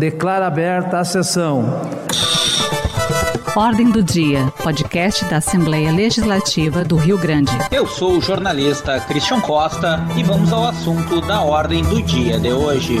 Declara aberta a sessão. Ordem do Dia, podcast da Assembleia Legislativa do Rio Grande. Eu sou o jornalista Christian Costa e vamos ao assunto da Ordem do Dia de hoje.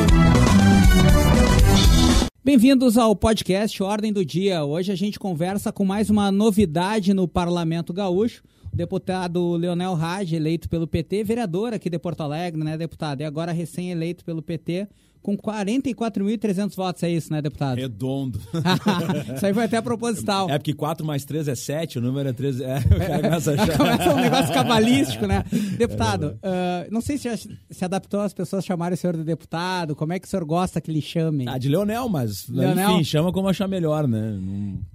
Bem-vindos ao podcast Ordem do Dia. Hoje a gente conversa com mais uma novidade no Parlamento Gaúcho. O deputado Leonel Raj, eleito pelo PT, vereador aqui de Porto Alegre, né, deputado? E agora recém-eleito pelo PT, com 44.300 votos, é isso, né, deputado? Redondo. isso aí foi até proposital. É porque 4 mais 3 é 7, o número é 13. É, começa a. Começa um negócio cabalístico, né? Deputado, é uh, não sei se já se adaptou as pessoas chamarem o senhor de deputado, como é que o senhor gosta que lhe chamem? Ah, de Leonel, mas Leonel? enfim, chama como achar melhor, né?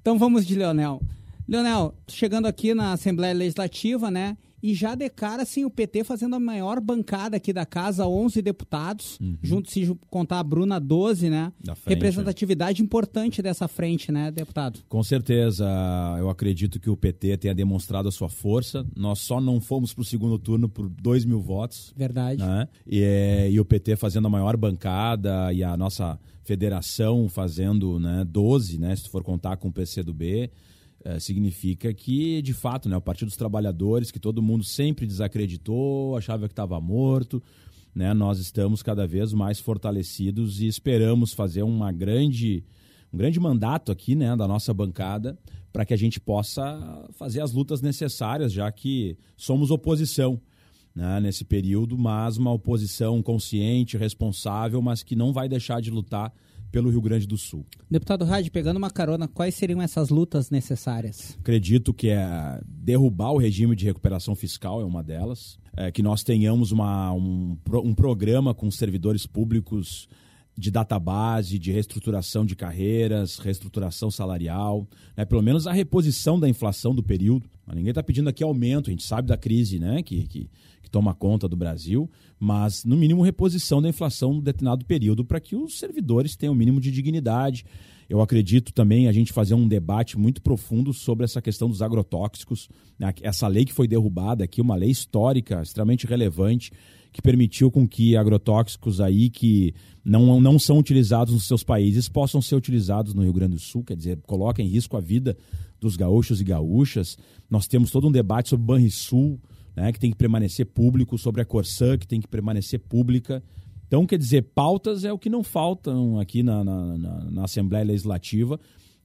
Então vamos de Leonel. Leonel, chegando aqui na Assembleia Legislativa, né? E já de cara, assim, o PT fazendo a maior bancada aqui da casa, 11 deputados, uhum. junto, se contar a Bruna, 12, né? Frente, Representatividade é. importante dessa frente, né, deputado? Com certeza. Eu acredito que o PT tenha demonstrado a sua força. Nós só não fomos para o segundo turno por 2 mil votos. Verdade. Né? E, é, e o PT fazendo a maior bancada e a nossa federação fazendo né, 12, né, se for contar com o PCdoB é, significa que, de fato, né, o Partido dos Trabalhadores, que todo mundo sempre desacreditou, achava que estava morto, né, nós estamos cada vez mais fortalecidos e esperamos fazer uma grande, um grande mandato aqui né, da nossa bancada para que a gente possa fazer as lutas necessárias, já que somos oposição. Né, nesse período, mas uma oposição consciente, responsável, mas que não vai deixar de lutar pelo Rio Grande do Sul. Deputado Rádio, pegando uma carona, quais seriam essas lutas necessárias? Acredito que é derrubar o regime de recuperação fiscal é uma delas, é que nós tenhamos uma, um, um programa com servidores públicos de database, de reestruturação de carreiras, reestruturação salarial, né? pelo menos a reposição da inflação do período. Mas ninguém está pedindo aqui aumento, a gente sabe da crise né? que, que, que toma conta do Brasil, mas no mínimo reposição da inflação no determinado período para que os servidores tenham o mínimo de dignidade. Eu acredito também a gente fazer um debate muito profundo sobre essa questão dos agrotóxicos, né? essa lei que foi derrubada aqui, uma lei histórica extremamente relevante que permitiu com que agrotóxicos aí que não, não são utilizados nos seus países possam ser utilizados no Rio Grande do Sul, quer dizer, coloca em risco a vida dos gaúchos e gaúchas. Nós temos todo um debate sobre Banrisul, né, que tem que permanecer público, sobre a Corsã, que tem que permanecer pública. Então, quer dizer, pautas é o que não faltam aqui na, na, na, na Assembleia Legislativa.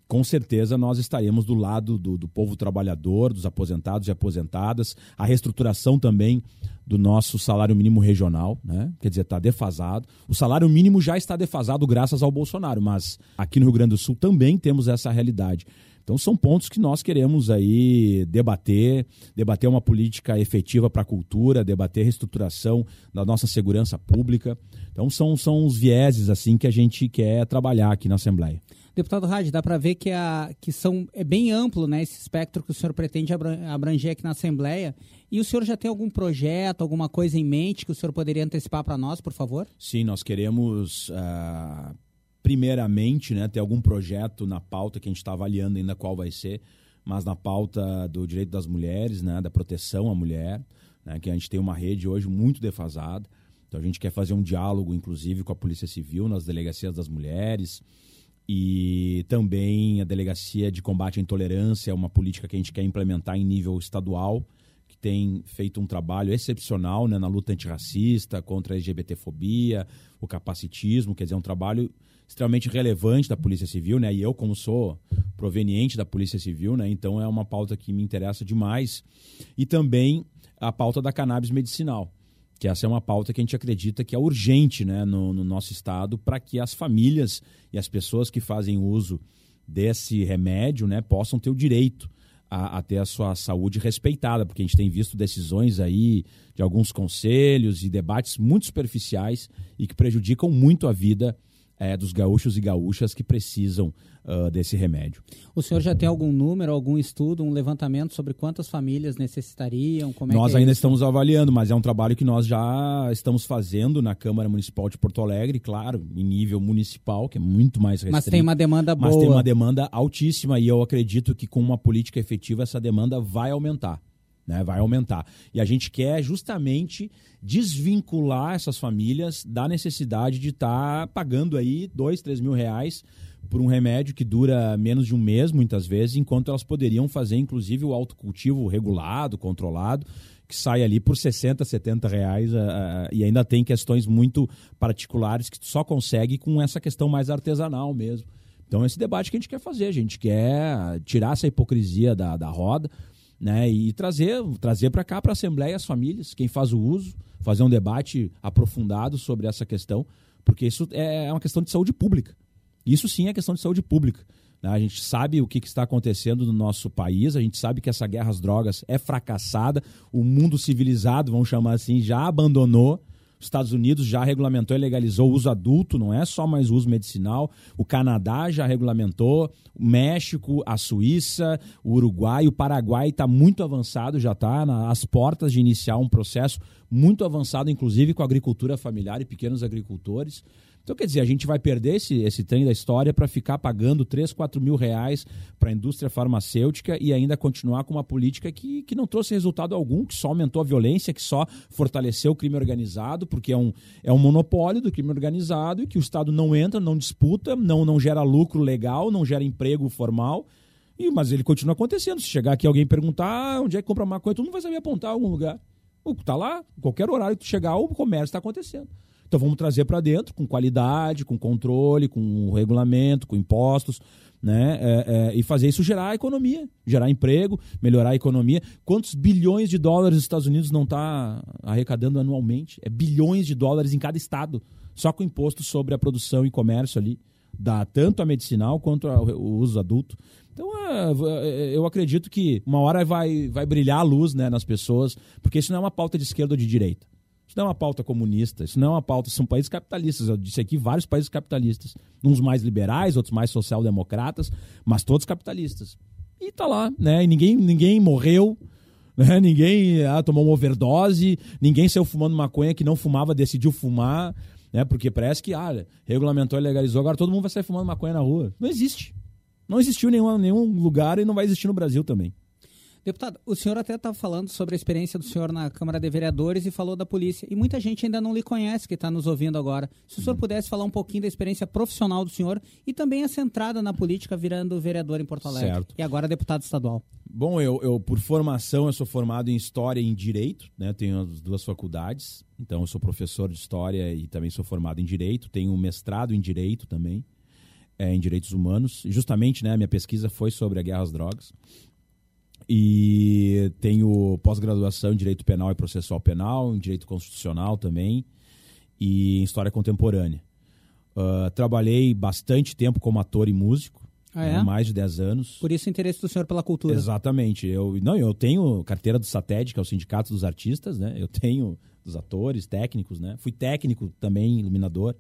Com certeza nós estaremos do lado do, do povo trabalhador, dos aposentados e aposentadas, a reestruturação também do nosso salário mínimo regional, né? quer dizer, está defasado. O salário mínimo já está defasado graças ao Bolsonaro, mas aqui no Rio Grande do Sul também temos essa realidade. Então são pontos que nós queremos aí debater, debater uma política efetiva para a cultura, debater a reestruturação da nossa segurança pública. Então são, são os vieses assim que a gente quer trabalhar aqui na Assembleia. Deputado Rádio, dá para ver que, a, que são, é bem amplo né, esse espectro que o senhor pretende abranger aqui na Assembleia. E o senhor já tem algum projeto, alguma coisa em mente que o senhor poderia antecipar para nós, por favor? Sim, nós queremos. Uh primeiramente, né, ter algum projeto na pauta que a gente está avaliando ainda qual vai ser, mas na pauta do direito das mulheres, né, da proteção à mulher, né, que a gente tem uma rede hoje muito defasada. Então a gente quer fazer um diálogo, inclusive, com a Polícia Civil nas delegacias das mulheres e também a delegacia de combate à intolerância, é uma política que a gente quer implementar em nível estadual que tem feito um trabalho excepcional né, na luta antirracista, contra a LGBTfobia, o capacitismo, quer dizer, é um trabalho extremamente relevante da Polícia Civil, né? E eu, como sou proveniente da Polícia Civil, né? Então é uma pauta que me interessa demais. E também a pauta da cannabis medicinal, que essa é uma pauta que a gente acredita que é urgente, né? No, no nosso estado, para que as famílias e as pessoas que fazem uso desse remédio, né? Possam ter o direito a, a, ter a sua saúde respeitada, porque a gente tem visto decisões aí de alguns conselhos e debates muito superficiais e que prejudicam muito a vida é, dos gaúchos e gaúchas que precisam uh, desse remédio. O senhor já tem algum número, algum estudo, um levantamento sobre quantas famílias necessitariam? É nós é ainda isso? estamos avaliando, mas é um trabalho que nós já estamos fazendo na Câmara Municipal de Porto Alegre, claro, em nível municipal, que é muito mais restrito. Mas tem uma demanda boa. Mas tem uma demanda altíssima e eu acredito que com uma política efetiva essa demanda vai aumentar. Né, vai aumentar. E a gente quer justamente desvincular essas famílias da necessidade de estar tá pagando aí dois, três mil reais por um remédio que dura menos de um mês, muitas vezes, enquanto elas poderiam fazer, inclusive, o autocultivo regulado, controlado, que sai ali por 60, 70 reais uh, e ainda tem questões muito particulares que só consegue com essa questão mais artesanal mesmo. Então, esse debate que a gente quer fazer, a gente quer tirar essa hipocrisia da, da roda né, e trazer, trazer para cá, para a Assembleia, as famílias, quem faz o uso, fazer um debate aprofundado sobre essa questão, porque isso é, é uma questão de saúde pública. Isso sim é questão de saúde pública. Né? A gente sabe o que, está acontecendo no nosso país, a gente sabe que essa guerra às drogas é fracassada, o mundo civilizado, vamos chamar assim, já abandonou. Os Estados Unidos já regulamentou e legalizou o uso adulto, não é só mais o uso medicinal. O Canadá já regulamentou, o México, a Suíça, o Uruguai, o Paraguai está muito avançado, já está às portas de iniciar um processo muito avançado, inclusive com a agricultura familiar e pequenos agricultores. Então, quer dizer, a gente vai perder esse, esse trem da história para ficar pagando 3, 4 mil reais para a indústria farmacêutica e ainda continuar com uma política que, que não trouxe resultado algum, que só aumentou a violência, que só fortaleceu o crime organizado, porque é um, é um monopólio do crime organizado e que o Estado não entra, não disputa, não, não gera lucro legal, não gera emprego formal. E, mas ele continua acontecendo. Se chegar aqui alguém perguntar ah, onde é que compra maconha, tu não vai saber apontar algum lugar. Está lá, qualquer horário que tu chegar, o comércio está acontecendo. Então vamos trazer para dentro com qualidade, com controle, com regulamento, com impostos, né? É, é, e fazer isso gerar economia, gerar emprego, melhorar a economia. Quantos bilhões de dólares os Estados Unidos não está arrecadando anualmente? É bilhões de dólares em cada estado, só com imposto sobre a produção e comércio ali, dá tanto a medicinal quanto o uso adulto. Então, é, é, eu acredito que uma hora vai, vai brilhar a luz né, nas pessoas, porque isso não é uma pauta de esquerda ou de direita. Isso não é uma pauta comunista, isso não é uma pauta, são países capitalistas. Eu disse aqui vários países capitalistas. Uns mais liberais, outros mais social-democratas, mas todos capitalistas. E tá lá, né? E ninguém, ninguém morreu, né? Ninguém ah, tomou uma overdose, ninguém saiu fumando maconha que não fumava, decidiu fumar, né? Porque parece que, ah, regulamentou e legalizou, agora todo mundo vai sair fumando maconha na rua. Não existe. Não existiu em nenhum, nenhum lugar e não vai existir no Brasil também. Deputado, o senhor até estava falando sobre a experiência do senhor na Câmara de Vereadores e falou da polícia. E muita gente ainda não lhe conhece que está nos ouvindo agora. Se o senhor pudesse falar um pouquinho da experiência profissional do senhor e também essa entrada na política virando vereador em Porto Alegre. Certo. E agora deputado estadual. Bom, eu, eu por formação eu sou formado em História e em Direito, né? Tenho as duas faculdades. Então eu sou professor de História e também sou formado em Direito. Tenho um mestrado em Direito também. É, em direitos humanos. Justamente, né, minha pesquisa foi sobre a guerra às drogas. E tenho pós-graduação em Direito Penal e Processual Penal, em Direito Constitucional também, e em História Contemporânea. Uh, trabalhei bastante tempo como ator e músico, ah, é? né, mais de 10 anos. Por isso o interesse do senhor pela cultura. Exatamente. Eu, não, eu tenho carteira do SATED, que é o Sindicato dos Artistas, né? Eu tenho dos atores, técnicos, né? Fui técnico também, iluminador.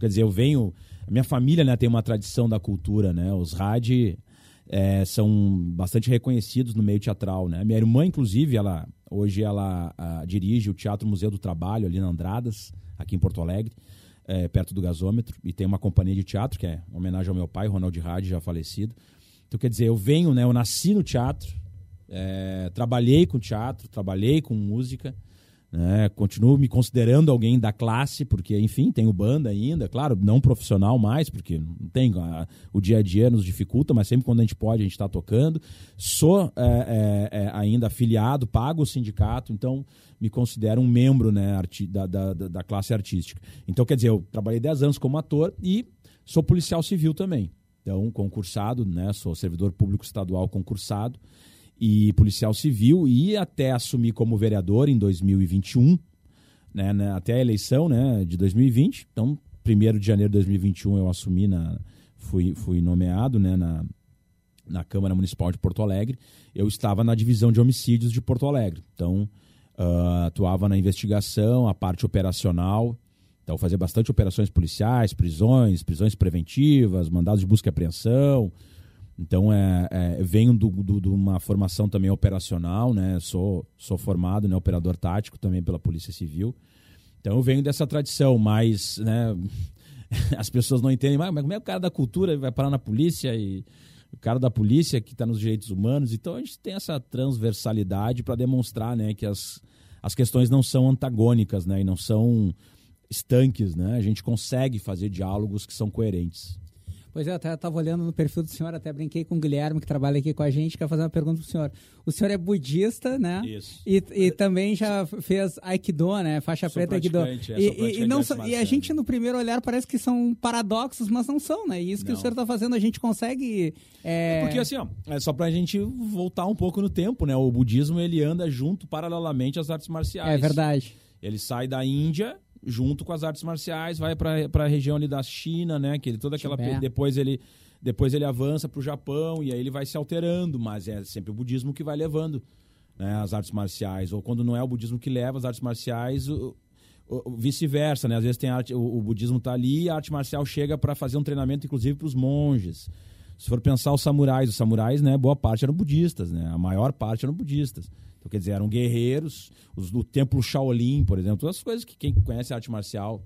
Quer dizer, eu venho... A minha família né, tem uma tradição da cultura, né? Os RAD é, são bastante reconhecidos no meio teatral, né? Minha irmã, inclusive, ela hoje ela a, dirige o Teatro Museu do Trabalho ali na Andradas, aqui em Porto Alegre, é, perto do gasômetro, e tem uma companhia de teatro que é homenagem ao meu pai, Ronald Hadi, já falecido. Então, quer dizer, eu venho, né? Eu nasci no teatro, é, trabalhei com teatro, trabalhei com música. Né? Continuo me considerando alguém da classe, porque, enfim, tenho banda ainda, claro, não profissional mais, porque não tem, a, o dia a dia nos dificulta, mas sempre quando a gente pode, a gente está tocando. Sou é, é, é, ainda afiliado, pago o sindicato, então me considero um membro né, da, da, da classe artística. Então, quer dizer, eu trabalhei 10 anos como ator e sou policial civil também. Então, concursado, né, sou servidor público estadual concursado e policial civil e até assumir como vereador em 2021, né, né, até a eleição né, de 2020. Então, 1 de janeiro de 2021 eu assumi, na, fui, fui nomeado né, na, na Câmara Municipal de Porto Alegre. Eu estava na divisão de homicídios de Porto Alegre. Então, uh, atuava na investigação, a parte operacional. Então, fazia bastante operações policiais, prisões, prisões preventivas, mandados de busca e apreensão, então, é, é venho de uma formação também operacional, né? Sou, sou formado, né? Operador tático também pela Polícia Civil. Então, eu venho dessa tradição, mas, né? As pessoas não entendem, mas como é que o cara da cultura vai parar na polícia e... o cara da polícia que está nos direitos humanos. Então a gente tem essa transversalidade para demonstrar né, que as, as questões não são antagônicas né, e não são estanques. Né? A gente consegue fazer diálogos que são coerentes. Pois é, eu até estava olhando no perfil do senhor, até brinquei com o Guilherme, que trabalha aqui com a gente, quer fazer uma pergunta para o senhor. O senhor é budista, né? Isso. E, e também já fez Aikido, né? Faixa Sou preta Aikido. é, E, e, e não, e a gente, no primeiro olhar, parece que são paradoxos, mas não são, né? E isso que o Não. senhor está fazendo, a gente consegue... É... Porque assim, ó, é só pra gente voltar um pouco no tempo, né? O budismo ele anda junto paralelamente às artes marciais. É verdade. Ele sai da Índia junto com as artes marciais, vai para a região ali da China, né? Que ele toda aquela Tibete. depois ele depois ele avança para o Japão e aí ele vai se alterando, mas é sempre o budismo que vai levando né, as artes marciais. Ou quando não é o budismo que leva as artes marciais, vice-versa, né? Às vezes tem arte, o, o budismo tá ali e a arte marcial chega para fazer um treinamento, inclusive, para os monges. Se for pensar os samurais, os samurais, né, boa parte eram budistas, né? A maior parte eram budistas. Então, quer dizer, eram guerreiros, os do templo Shaolin, por exemplo, todas as coisas que quem conhece arte marcial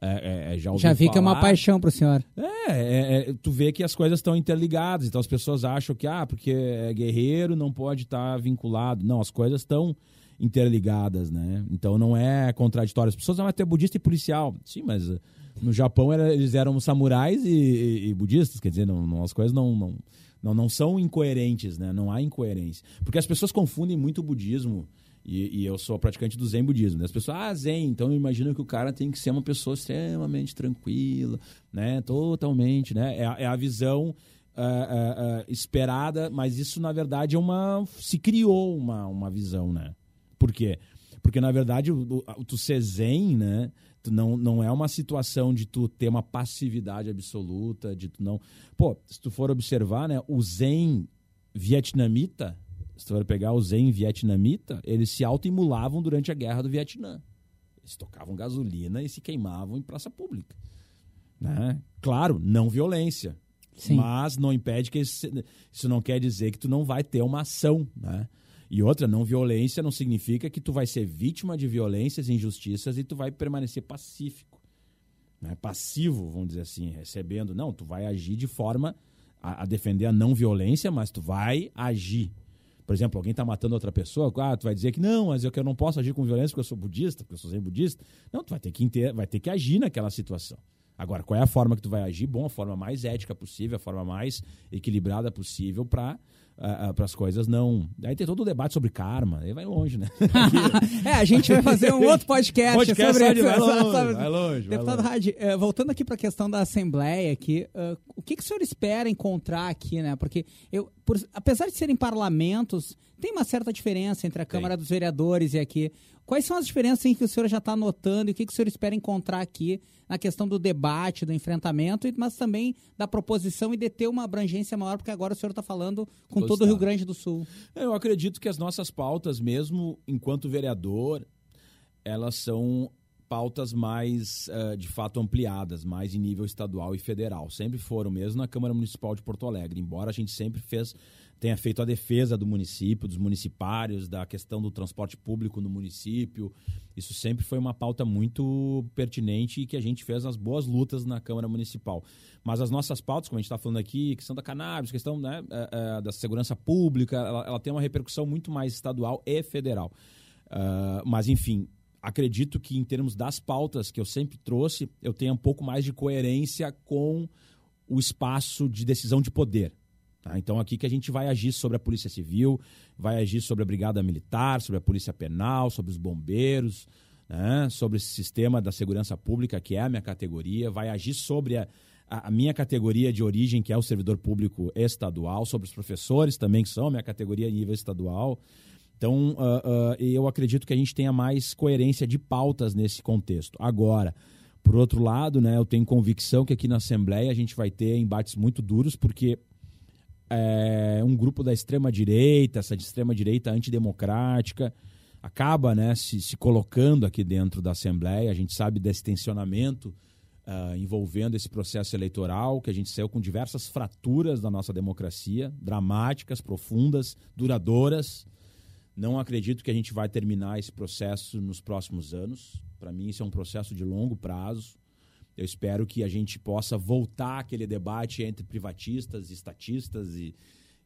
é, é, é, já ouviu Já vi que é uma falar. paixão para o senhor. É, é, é, tu vê que as coisas estão interligadas, então as pessoas acham que, ah, porque é guerreiro não pode estar vinculado. Não, as coisas estão interligadas, né? Então não é contraditório. As pessoas vão ter budista e policial. Sim, mas eh, no Japão era- eles eram samurais e, e- e budistas, quer dizer, não, não- as coisas não, não, não, não são incoerentes, né? Não há incoerência. Porque as pessoas confundem muito o budismo. E, e eu sou praticante do Zen budismo. né? As pessoas, ah, Zen, então imagina que o cara tem que ser uma pessoa extremamente tranquila, né? Totalmente, né? É, é a visão ah, ah, ah, esperada, mas isso na verdade é uma. se criou uma, uma visão, né? Por quê? Porque na verdade o, o, tu ser Zen, né? Não, não é uma situação de tu ter uma passividade absoluta, de tu não. Pô, se tu for observar, né? O Zen vietnamita, se tu for pegar o Zen vietnamita, eles se autoimulavam durante a guerra do Vietnã. Eles tocavam gasolina e se queimavam em praça pública. Né? Claro, não violência. Sim. Mas não impede que isso, isso não quer dizer que tu não vai ter uma ação, né? E outra, não violência não significa que tu vai ser vítima de violências injustiças e tu vai permanecer pacífico, né? passivo, vamos dizer assim, recebendo. Não, tu vai agir de forma a, a defender a não violência, mas tu vai agir. Por exemplo, alguém está matando outra pessoa, ah, tu vai dizer que não, mas eu que eu não posso agir com violência porque eu sou budista, porque eu sou zen budista. Não, tu vai ter que inter... vai ter que agir naquela situação. Agora, qual é a forma que tu vai agir? Bom, a forma mais ética possível, a forma mais equilibrada possível para para as coisas não. Aí tem todo o debate sobre karma, aí vai longe, né? é, a gente vai fazer um outro podcast, Podcast sobre isso. vai longe, sabe? vai longe, Deputado. Hadi, eh, voltando aqui para a questão da Assembleia aqui, eh, o que, que o senhor espera encontrar aqui, né? Porque eu, por- apesar de serem parlamentos, tem uma certa diferença entre a Câmara dos Vereadores e aqui. Quais são as diferenças em que o senhor já está notando e o que, que o senhor espera encontrar aqui na questão do debate, do enfrentamento, mas também da proposição e de ter uma abrangência maior, porque agora o senhor está falando com Do todo o Rio. Grande do Sul. Eu acredito que as nossas pautas, mesmo enquanto vereador, elas são pautas mais, eh, de fato, ampliadas, mais em nível estadual e federal. Sempre foram, mesmo na Câmara Municipal de Porto Alegre, embora a gente sempre fez, tenha feito a defesa do município, dos municipários, da questão do transporte público no município. Isso sempre foi uma pauta muito pertinente e que a gente fez as boas lutas na Câmara Municipal. Mas as nossas pautas, como a gente está falando aqui, questão da cannabis, questão né, eh, eh, da segurança pública, ela, ela tem uma repercussão muito mais estadual e federal. Ah, mas, enfim, acredito que em termos das pautas que eu sempre trouxe, eu tenho um pouco mais de coerência com o espaço de decisão de poder. tá? Então, aqui que a gente vai agir sobre a Polícia Civil, vai agir sobre a Brigada Militar, sobre a Polícia Penal, sobre os bombeiros, né? sobre esse sistema da segurança pública, que é a minha categoria, vai agir sobre a- a minha categoria de origem, que é o servidor público estadual, sobre os professores também, que são a minha categoria a nível estadual. Então, ah, ah, eu acredito que a gente tenha mais coerência de pautas nesse contexto. Agora, por outro lado, né, eu tenho convicção que aqui na Assembleia a gente vai ter embates muito duros, porque é, um grupo da extrema-direita, essa extrema-direita antidemocrática, acaba né, se, se colocando aqui dentro da Assembleia. A gente sabe desse tensionamento ah, envolvendo esse processo eleitoral, que a gente saiu com diversas fraturas da nossa democracia, dramáticas, profundas, duradouras. Não acredito que a gente vai terminar esse processo nos próximos anos. Para mim, isso é um processo de longo prazo. Eu espero que a gente possa voltar aquele debate entre privatistas, estatistas e,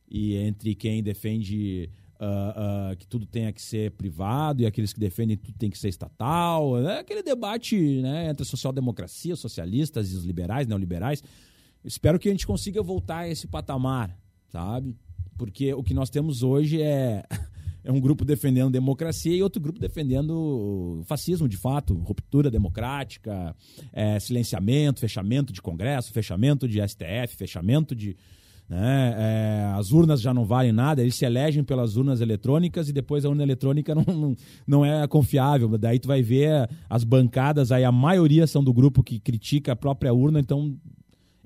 e entre quem defende uh, uh, que tudo tenha que ser privado e aqueles que defendem que tudo tem que ser estatal. É aquele debate né, entre social-democracia, socialistas e os liberais, neoliberais. Espero que a gente consiga voltar a esse patamar, sabe? Porque o que nós temos hoje é é um grupo defendendo democracia e outro grupo defendendo fascismo, de fato, ruptura democrática, é, silenciamento, fechamento de Congresso, fechamento de STF, fechamento de. Né, é, as urnas já não valem nada, eles se elegem pelas urnas eletrônicas e depois a urna eletrônica não, não, não é confiável. Daí tu vai ver as bancadas, aí a maioria são do grupo que critica a própria urna, então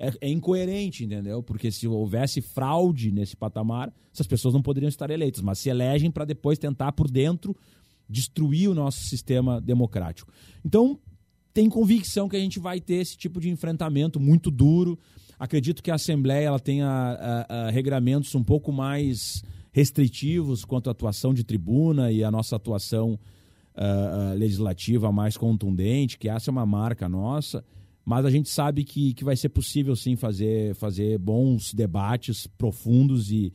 é, é, incoerente, entendeu? Porque se houvesse fraude nesse patamar, essas pessoas não poderiam estar eleitas, mas se elegem para depois tentar por dentro destruir o nosso sistema democrático. Então, tem convicção que a gente vai ter esse tipo de enfrentamento muito duro. Acredito que a Assembleia ela tenha a, a, regramentos um pouco mais restritivos quanto à atuação de tribuna e a nossa atuação uh, legislativa mais contundente, que essa é uma marca nossa. Mas a gente sabe que, que vai ser possível sim fazer, fazer bons debates profundos e,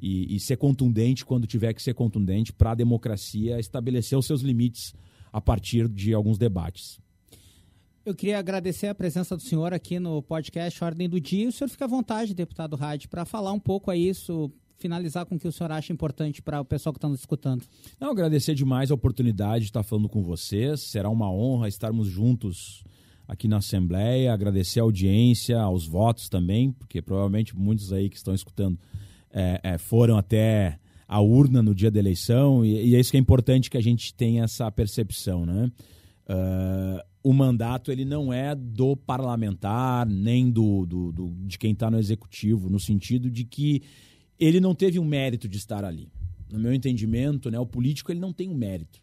e, e ser contundente quando tiver que ser contundente para a democracia estabelecer os seus limites a partir de alguns debates. Eu queria agradecer a presença do senhor aqui no podcast Ordem do Dia. O senhor fica à vontade, deputado Rádio, para falar um pouco a isso, finalizar com o que o senhor acha importante para o pessoal que está nos escutando. Não, agradecer demais a oportunidade de estar falando com vocês. Será uma honra estarmos juntos aqui na Assembleia, agradecer a audiência, aos votos também, porque provavelmente muitos aí que estão escutando é, é, foram até a urna no dia da eleição, e, e, é isso que é importante que a gente tenha essa percepção, né? Uh, o mandato ele não é do parlamentar nem do, do, do de quem está no executivo, no sentido de que ele não teve um mérito de estar ali. No meu entendimento, né, o político ele não tem um mérito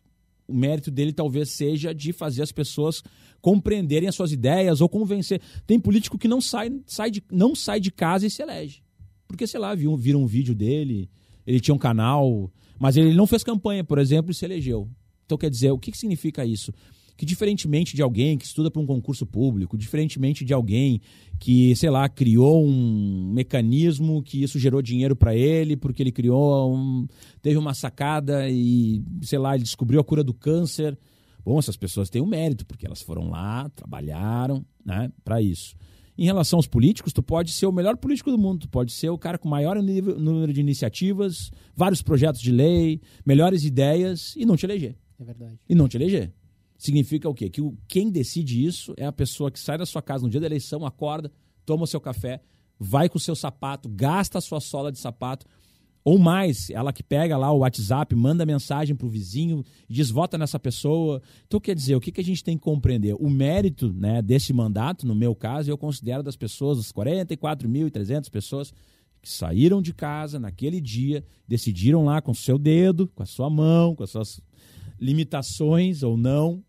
o mérito dele talvez seja de fazer as pessoas compreenderem as suas ideias ou convencer. Tem político que não sai, sai de, não sai de casa e se elege. Porque, sei lá, viram, viram um vídeo dele, ele tinha um canal, mas ele não fez campanha, por exemplo, e se elegeu. Então, quer dizer, o que, que significa isso? Que diferentemente de alguém que estuda para um concurso público, diferentemente de alguém que, sei lá, criou um mecanismo que isso gerou dinheiro para ele, porque ele criou um, teve uma sacada e, sei lá, ele descobriu a cura do câncer. Bom, essas pessoas têm um mérito, porque elas foram lá, trabalharam, né, para isso. Em relação aos políticos, tu pode ser o melhor político do mundo, tu pode ser o cara com maior número de iniciativas, vários projetos de lei, melhores ideias e não te eleger. É verdade. E não te eleger. Significa o quê? Que o, quem decide isso é a pessoa que sai da sua casa no dia da eleição, acorda, toma o seu café, vai com o seu sapato, gasta a sua sola de sapato, ou mais, ela que pega lá o WhatsApp, manda mensagem para o vizinho, diz vota nessa pessoa. Então, quer dizer, o que, que a gente tem que compreender? O mérito né, desse mandato, no meu caso, eu considero das pessoas, as 44.300 pessoas que saíram de casa naquele dia, decidiram lá com o seu dedo, com a sua mão, com as suas limitações ou não,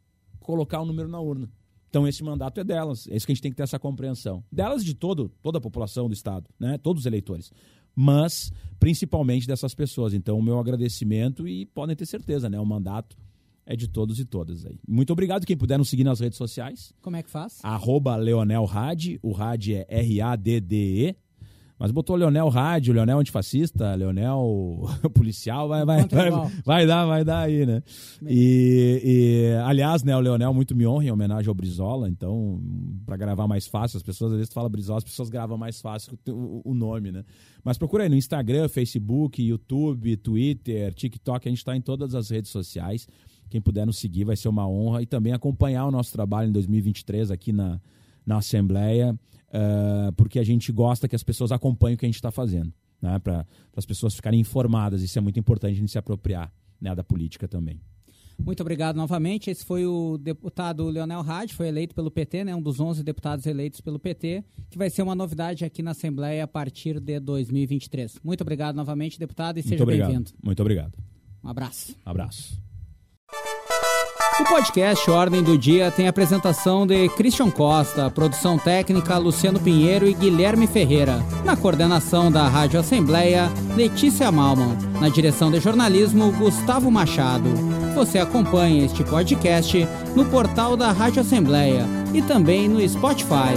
colocar o um número na urna. Então esse mandato é delas, é isso que a gente tem que ter essa compreensão. Delas de todo, toda a população do estado, né? Todos os eleitores. Mas principalmente dessas pessoas. Então o meu agradecimento e podem ter certeza, né? O mandato é de todos e todas aí. Muito obrigado quem puder nos seguir nas redes sociais. Como é que faz? Arroba Leonel Rad, o Rad é R-A-D-D-E, mas botou Leonel Rádio, Leonel Antifascista, Leonel Policial, vai, vai, vai, vai, dar, vai dar aí, né? E, e, aliás, né, o Leonel muito me honra em homenagem ao Brizola, então, para gravar mais fácil, as pessoas às vezes falam Brizola, as pessoas gravam mais fácil o, o nome, né? Mas procura aí no Instagram, Facebook, YouTube, Twitter, TikTok, a gente está em todas as redes sociais. Quem puder nos seguir vai ser uma honra e também acompanhar o nosso trabalho em 2023 aqui na, na Assembleia uh, porque a gente gosta que as pessoas acompanhem o que a gente está fazendo, né? para as pessoas ficarem informadas. Isso é muito importante a gente se apropriar né, da política também. Muito obrigado novamente. Esse foi o deputado Leonel Hadi, foi eleito pelo PT, né, um dos 11 deputados eleitos pelo PT, que vai ser uma novidade aqui na Assembleia a partir de 2023. Muito obrigado novamente, deputado, e seja bem-vindo. Muito obrigado. Um abraço. Um abraço. O podcast Ordem do Dia tem apresentação de Christian Costa, produção técnica Luciano Pinheiro e Guilherme Ferreira. Na coordenação da Rádio Assembleia, Letícia Malman. Na direção de jornalismo, Gustavo Machado. Você acompanha este podcast no portal da Rádio Assembleia e também no Spotify.